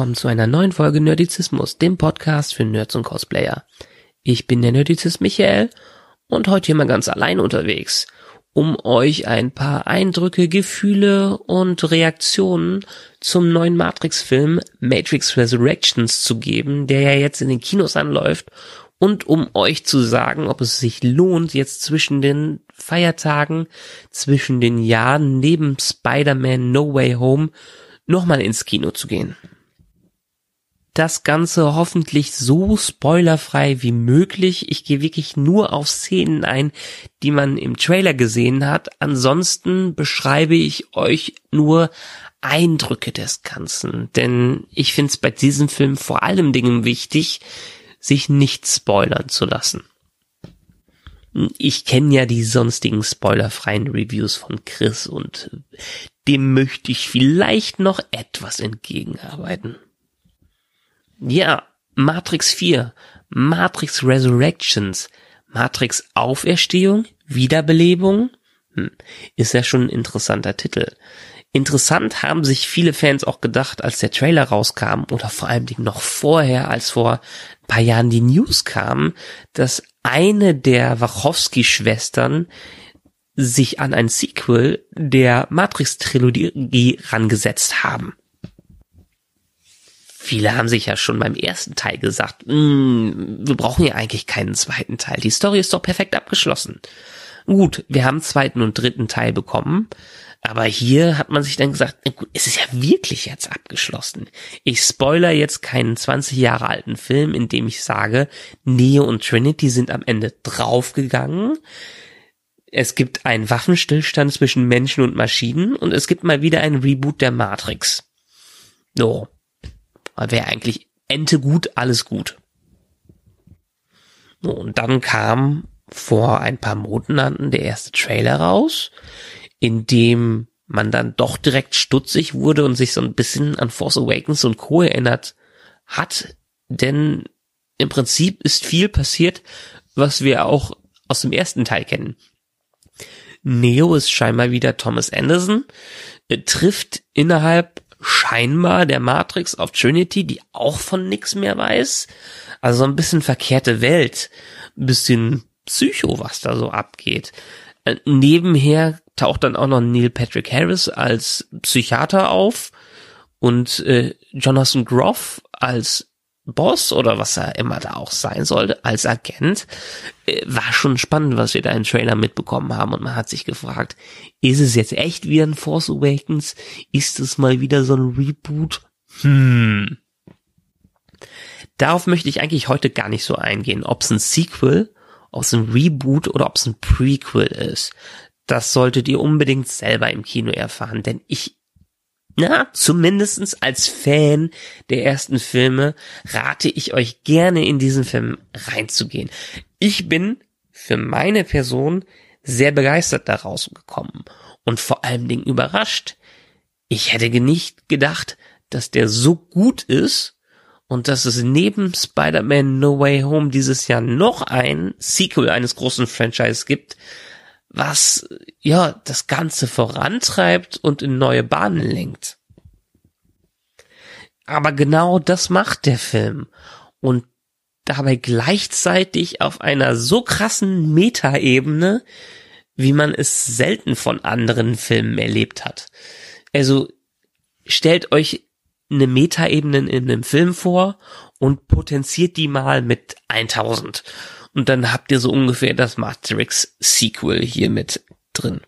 Willkommen zu einer neuen Folge Nerdizismus, dem Podcast für Nerds und Cosplayer. Ich bin der Nerdizist Michael und heute hier mal ganz allein unterwegs, um euch ein paar Eindrücke, Gefühle und Reaktionen zum neuen Matrix-Film Matrix Resurrections zu geben, der ja jetzt in den Kinos anläuft und um euch zu sagen, ob es sich lohnt, jetzt zwischen den Feiertagen, zwischen den Jahren neben Spider-Man No Way Home nochmal ins Kino zu gehen das Ganze hoffentlich so spoilerfrei wie möglich. Ich gehe wirklich nur auf Szenen ein, die man im Trailer gesehen hat. Ansonsten beschreibe ich euch nur Eindrücke des Ganzen. Denn ich finde es bei diesem Film vor allem Dingen wichtig, sich nicht spoilern zu lassen. Ich kenne ja die sonstigen spoilerfreien Reviews von Chris und dem möchte ich vielleicht noch etwas entgegenarbeiten. Ja, Matrix 4, Matrix Resurrections, Matrix Auferstehung, Wiederbelebung, hm, ist ja schon ein interessanter Titel. Interessant haben sich viele Fans auch gedacht, als der Trailer rauskam oder vor allem noch vorher, als vor ein paar Jahren die News kamen, dass eine der Wachowski-Schwestern sich an ein Sequel der Matrix-Trilogie rangesetzt haben viele haben sich ja schon beim ersten Teil gesagt, mm, wir brauchen ja eigentlich keinen zweiten Teil. Die Story ist doch perfekt abgeschlossen. Gut, wir haben zweiten und dritten Teil bekommen, aber hier hat man sich dann gesagt, es ist ja wirklich jetzt abgeschlossen. Ich spoiler jetzt keinen 20 Jahre alten Film, in dem ich sage, Neo und Trinity sind am Ende draufgegangen. Es gibt einen Waffenstillstand zwischen Menschen und Maschinen und es gibt mal wieder ein Reboot der Matrix. So, wäre eigentlich Ente gut, alles gut. Und dann kam vor ein paar Monaten der erste Trailer raus, in dem man dann doch direkt stutzig wurde und sich so ein bisschen an Force Awakens und Co. erinnert hat, denn im Prinzip ist viel passiert, was wir auch aus dem ersten Teil kennen. Neo ist scheinbar wieder Thomas Anderson, trifft innerhalb scheinbar der Matrix auf Trinity, die auch von nix mehr weiß. Also so ein bisschen verkehrte Welt, ein bisschen Psycho, was da so abgeht. Äh, nebenher taucht dann auch noch Neil Patrick Harris als Psychiater auf und äh, Jonathan Groff als Boss oder was er immer da auch sein sollte, als Agent, äh, war schon spannend, was wir da im Trailer mitbekommen haben. Und man hat sich gefragt, ist es jetzt echt wie ein Force Awakens? Ist es mal wieder so ein Reboot? Hm. Darauf möchte ich eigentlich heute gar nicht so eingehen, ob es ein Sequel, ob es ein Reboot oder ob es ein Prequel ist. Das solltet ihr unbedingt selber im Kino erfahren, denn ich na, zumindestens als Fan der ersten Filme rate ich euch gerne in diesen Film reinzugehen. Ich bin für meine Person sehr begeistert daraus gekommen und vor allen Dingen überrascht. Ich hätte nicht gedacht, dass der so gut ist und dass es neben Spider-Man No Way Home dieses Jahr noch ein Sequel eines großen Franchises gibt, was ja das Ganze vorantreibt und in neue Bahnen lenkt. Aber genau das macht der Film. Und dabei gleichzeitig auf einer so krassen Metaebene, wie man es selten von anderen Filmen erlebt hat. Also stellt euch eine Metaebene in einem Film vor und potenziert die mal mit 1000. Und dann habt ihr so ungefähr das Matrix Sequel hier mit drin.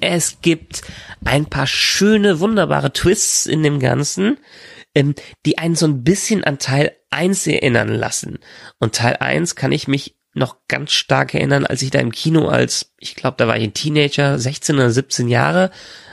Es gibt ein paar schöne, wunderbare Twists in dem Ganzen, ähm, die einen so ein bisschen an Teil 1 erinnern lassen. Und Teil 1 kann ich mich noch ganz stark erinnern, als ich da im Kino als, ich glaube, da war ich ein Teenager, 16 oder 17 Jahre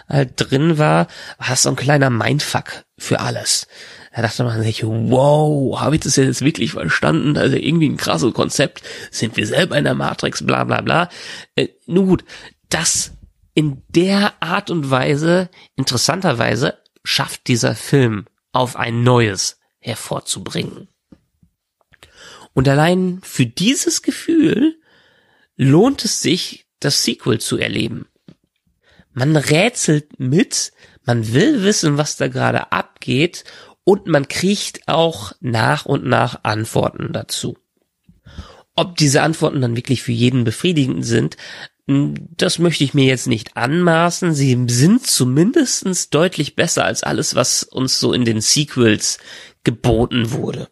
halt drin war, war so ein kleiner Mindfuck für alles. Da dachte man sich, wow, habe ich das jetzt wirklich verstanden? Also irgendwie ein krasses Konzept. Sind wir selber in der Matrix, bla bla bla. Äh, nun gut, das in der Art und Weise, interessanterweise, schafft dieser Film auf ein neues hervorzubringen. Und allein für dieses Gefühl lohnt es sich, das Sequel zu erleben. Man rätselt mit, man will wissen, was da gerade abgeht und man kriegt auch nach und nach Antworten dazu. Ob diese Antworten dann wirklich für jeden befriedigend sind, das möchte ich mir jetzt nicht anmaßen. Sie sind zumindestens deutlich besser als alles, was uns so in den Sequels geboten wurde.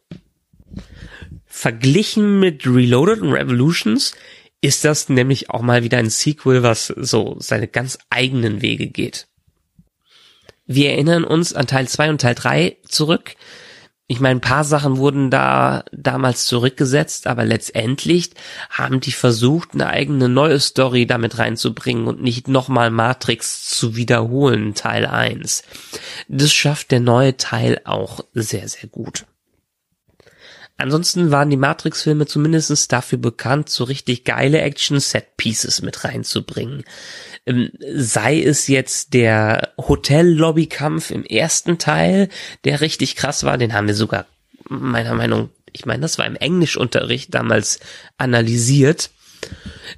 Verglichen mit Reloaded und Revolutions ist das nämlich auch mal wieder ein Sequel, was so seine ganz eigenen Wege geht. Wir erinnern uns an Teil 2 und Teil 3 zurück. Ich meine, ein paar Sachen wurden da damals zurückgesetzt, aber letztendlich haben die versucht, eine eigene neue Story damit reinzubringen und nicht nochmal Matrix zu wiederholen, Teil 1. Das schafft der neue Teil auch sehr, sehr gut. Ansonsten waren die Matrix-Filme zumindest dafür bekannt, so richtig geile Action-Set-Pieces mit reinzubringen. Ähm, sei es jetzt der Hotel-Lobby-Kampf im ersten Teil, der richtig krass war, den haben wir sogar meiner Meinung, ich meine, das war im Englischunterricht damals analysiert.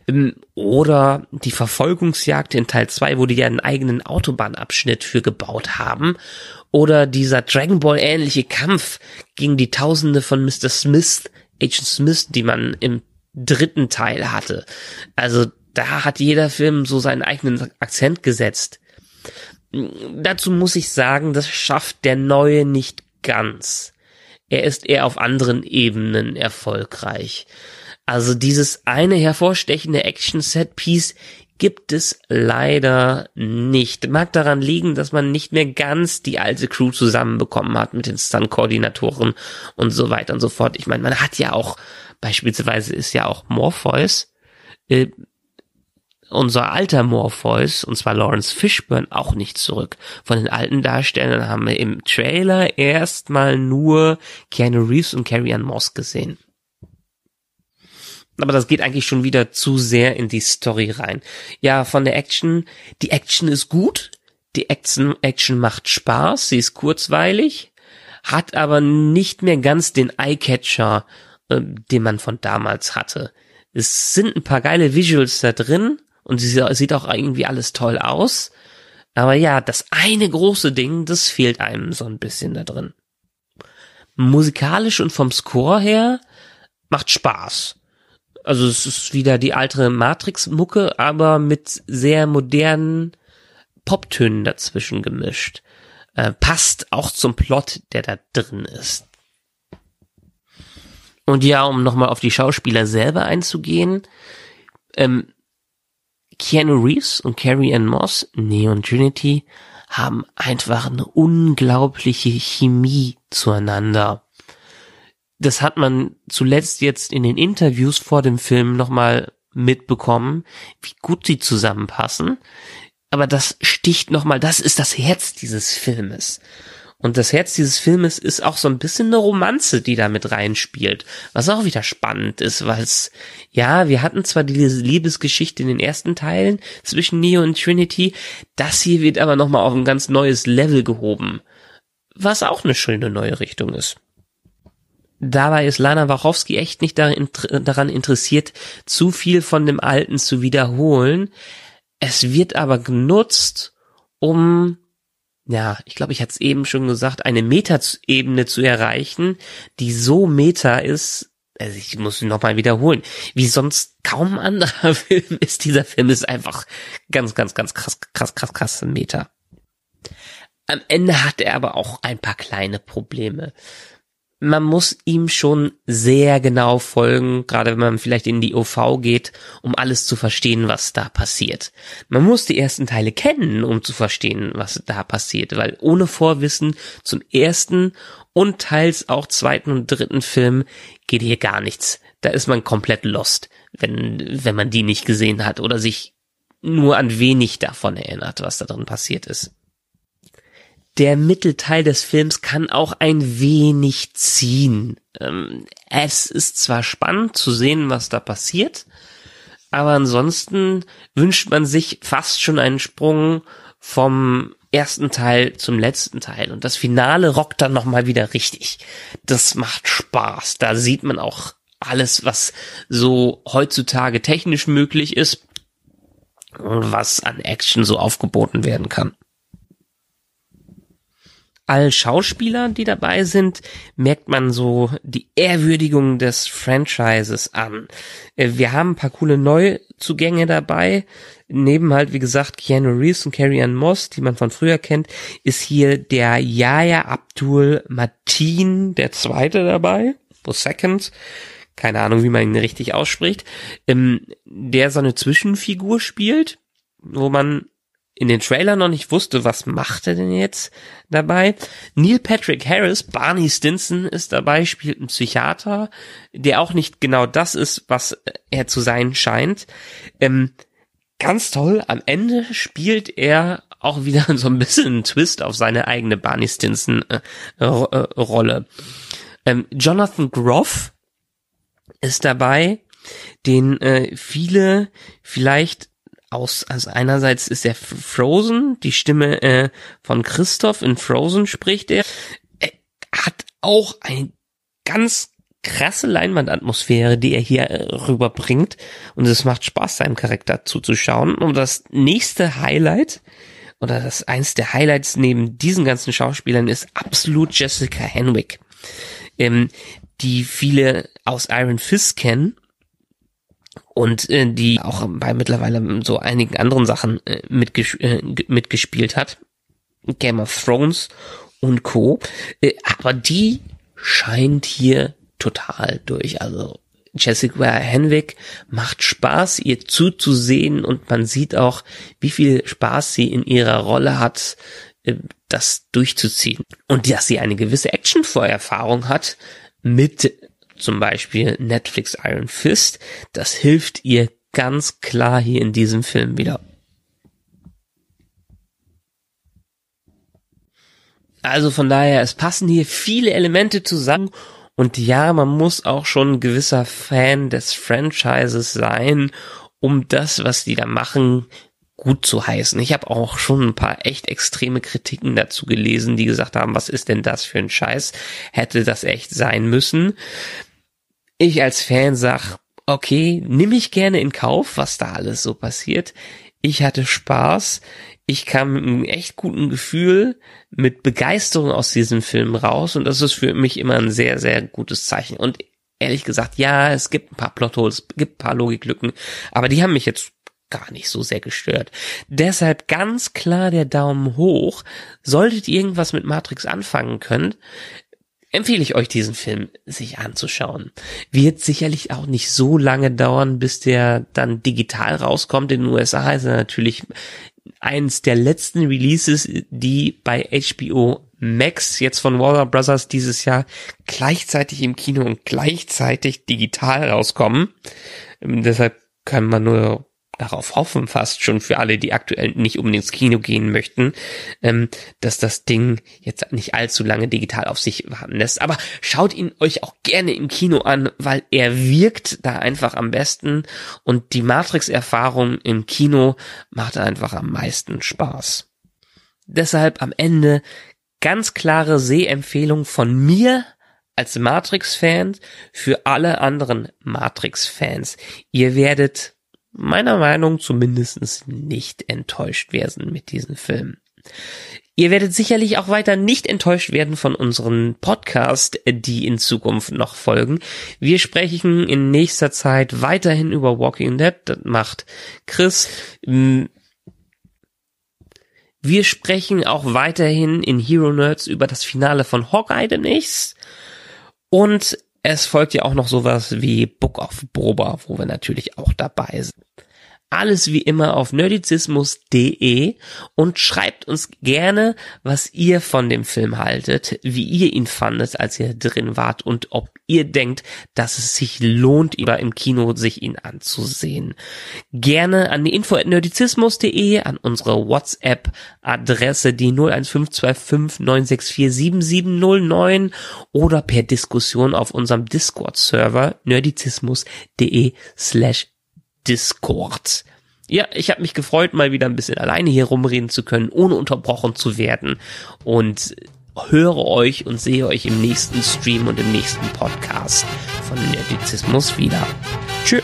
Ähm, oder die Verfolgungsjagd in Teil 2, wo die ja einen eigenen Autobahnabschnitt für gebaut haben oder dieser Dragon Ball ähnliche Kampf gegen die Tausende von Mr. Smith, Agent Smith, die man im dritten Teil hatte. Also da hat jeder Film so seinen eigenen Akzent gesetzt. Dazu muss ich sagen, das schafft der neue nicht ganz. Er ist eher auf anderen Ebenen erfolgreich. Also dieses eine hervorstechende Action-Set-Piece gibt es leider nicht. Mag daran liegen, dass man nicht mehr ganz die alte Crew zusammenbekommen hat mit den Stunt-Koordinatoren und so weiter und so fort. Ich meine, man hat ja auch, beispielsweise ist ja auch Morpheus, äh, unser alter Morpheus, und zwar Lawrence Fishburne, auch nicht zurück. Von den alten Darstellern haben wir im Trailer erstmal nur Keanu Reeves und Carrie Ann Moss gesehen aber das geht eigentlich schon wieder zu sehr in die Story rein. Ja, von der Action, die Action ist gut, die Action, Action macht Spaß, sie ist kurzweilig, hat aber nicht mehr ganz den Eyecatcher, äh, den man von damals hatte. Es sind ein paar geile Visuals da drin und sie sieht auch irgendwie alles toll aus. Aber ja, das eine große Ding, das fehlt einem so ein bisschen da drin. Musikalisch und vom Score her macht Spaß also es ist wieder die alte Matrix-Mucke, aber mit sehr modernen Poptönen dazwischen gemischt. Äh, passt auch zum Plot, der da drin ist. Und ja, um nochmal auf die Schauspieler selber einzugehen, ähm, Keanu Reeves und Carrie Ann Moss, Neon Trinity, haben einfach eine unglaubliche Chemie zueinander das hat man zuletzt jetzt in den Interviews vor dem Film nochmal mitbekommen, wie gut sie zusammenpassen. Aber das sticht nochmal, das ist das Herz dieses Filmes. Und das Herz dieses Filmes ist auch so ein bisschen eine Romanze, die da mit reinspielt. Was auch wieder spannend ist, weil es, ja, wir hatten zwar diese Liebesgeschichte in den ersten Teilen zwischen Neo und Trinity, das hier wird aber nochmal auf ein ganz neues Level gehoben. Was auch eine schöne neue Richtung ist. Dabei ist Lana Wachowski echt nicht daran interessiert, zu viel von dem Alten zu wiederholen. Es wird aber genutzt, um, ja, ich glaube, ich hatte es eben schon gesagt, eine Meta-Ebene zu erreichen, die so meta ist, also ich muss nochmal wiederholen, wie sonst kaum anderer Film ist. Dieser Film ist einfach ganz, ganz, ganz krass, krass, krass, krass Meta. Am Ende hat er aber auch ein paar kleine Probleme man muss ihm schon sehr genau folgen, gerade wenn man vielleicht in die OV geht, um alles zu verstehen, was da passiert. Man muss die ersten Teile kennen, um zu verstehen, was da passiert, weil ohne Vorwissen zum ersten und teils auch zweiten und dritten Film geht hier gar nichts. Da ist man komplett lost, wenn, wenn man die nicht gesehen hat oder sich nur an wenig davon erinnert, was da drin passiert ist der Mittelteil des Films kann auch ein wenig ziehen. Ähm, es ist zwar spannend zu sehen, was da passiert, aber ansonsten wünscht man sich fast schon einen Sprung vom ersten Teil zum letzten Teil und das Finale rockt dann nochmal wieder richtig. Das macht Spaß. Da sieht man auch alles, was so heutzutage technisch möglich ist und was an Action so aufgeboten werden kann allen Schauspielern, die dabei sind, merkt man so die Ehrwürdigung des Franchises an. Äh, wir haben ein paar coole Neuzugänge dabei. Neben halt, wie gesagt, Keanu Reeves und Carrie Ann Moss, die man von früher kennt, ist hier der Yaya Abdul Mateen, der Zweite dabei, the Second, keine Ahnung, wie man ihn richtig ausspricht, ähm, der so eine Zwischenfigur spielt, wo man in den Trailer noch nicht wusste, was macht er denn jetzt dabei. Neil Patrick Harris, Barney Stinson ist dabei, spielt einen Psychiater, der auch nicht genau das ist, was er zu sein scheint. Ähm, ganz toll, am Ende spielt er auch wieder so ein bisschen einen Twist auf seine eigene Barney Stinson äh, äh, Rolle. Ähm, Jonathan Groff ist dabei, den äh, viele vielleicht aus, also einerseits ist er Frozen, die Stimme äh, von Christoph in Frozen spricht er. Er hat auch eine ganz krasse Leinwandatmosphäre, die er hier äh, rüberbringt. Und es macht Spaß, seinem Charakter zuzuschauen. Und das nächste Highlight, oder das eins der Highlights neben diesen ganzen Schauspielern ist absolut Jessica Henwick, ähm, die viele aus Iron Fist kennen und äh, die auch bei mittlerweile so einigen anderen Sachen äh, mitges äh, mitgespielt hat. Game of Thrones und Co. Äh, aber die scheint hier total durch. Also Jessica Henwick macht Spaß, ihr zuzusehen und man sieht auch, wie viel Spaß sie in ihrer Rolle hat, äh, das durchzuziehen. Und dass sie eine gewisse Action-Vorerfahrung hat mit zum Beispiel Netflix Iron Fist, das hilft ihr ganz klar hier in diesem Film wieder. Also von daher, es passen hier viele Elemente zusammen und ja, man muss auch schon ein gewisser Fan des Franchises sein, um das, was die da machen, gut zu heißen. Ich habe auch schon ein paar echt extreme Kritiken dazu gelesen, die gesagt haben, was ist denn das für ein Scheiß? Hätte das echt sein müssen? Ich als Fan sag, okay, nimm ich gerne in Kauf, was da alles so passiert. Ich hatte Spaß. Ich kam mit einem echt guten Gefühl, mit Begeisterung aus diesem Film raus und das ist für mich immer ein sehr, sehr gutes Zeichen. Und ehrlich gesagt, ja, es gibt ein paar Plotholes, es gibt ein paar Logiklücken, aber die haben mich jetzt gar nicht so sehr gestört. Deshalb ganz klar der Daumen hoch. Solltet ihr irgendwas mit Matrix anfangen können, empfehle ich euch diesen Film sich anzuschauen. Wird sicherlich auch nicht so lange dauern, bis der dann digital rauskommt. In den USA ist er natürlich eins der letzten Releases, die bei HBO Max jetzt von Warner Brothers dieses Jahr gleichzeitig im Kino und gleichzeitig digital rauskommen. Ähm, deshalb kann man nur darauf hoffen, fast schon für alle, die aktuell nicht unbedingt ins Kino gehen möchten, ähm, dass das Ding jetzt nicht allzu lange digital auf sich warten lässt. Aber schaut ihn euch auch gerne im Kino an, weil er wirkt da einfach am besten und die Matrix-Erfahrung im Kino macht einfach am meisten Spaß. Deshalb am Ende ganz klare Sehempfehlung von mir als Matrix-Fan für alle anderen Matrix-Fans. Ihr werdet meiner Meinung zumindest nicht enttäuscht werden mit diesem Film. Ihr werdet sicherlich auch weiter nicht enttäuscht werden von unseren Podcast, die in Zukunft noch folgen. Wir sprechen in nächster Zeit weiterhin über Walking Dead. Das macht Chris. Wir sprechen auch weiterhin in Hero Nerds über das Finale von Hawkeye demnächst. Und es folgt ja auch noch sowas wie Book of Boba, wo wir natürlich auch dabei sind alles wie immer auf nerdizismus.de und schreibt uns gerne, was ihr von dem Film haltet, wie ihr ihn fandet, als ihr drin wart und ob ihr denkt, dass es sich lohnt, über im Kino sich ihn anzusehen. Gerne an die info at nerdizismus.de, an unsere WhatsApp-Adresse, die 01525 964 7709 oder per Diskussion auf unserem Discord-Server nerdizismus.de slash Discord. Ja, ich habe mich gefreut, mal wieder ein bisschen alleine hier rumreden zu können, ohne unterbrochen zu werden und höre euch und sehe euch im nächsten Stream und im nächsten Podcast von Nerdizismus wieder. Tschüss.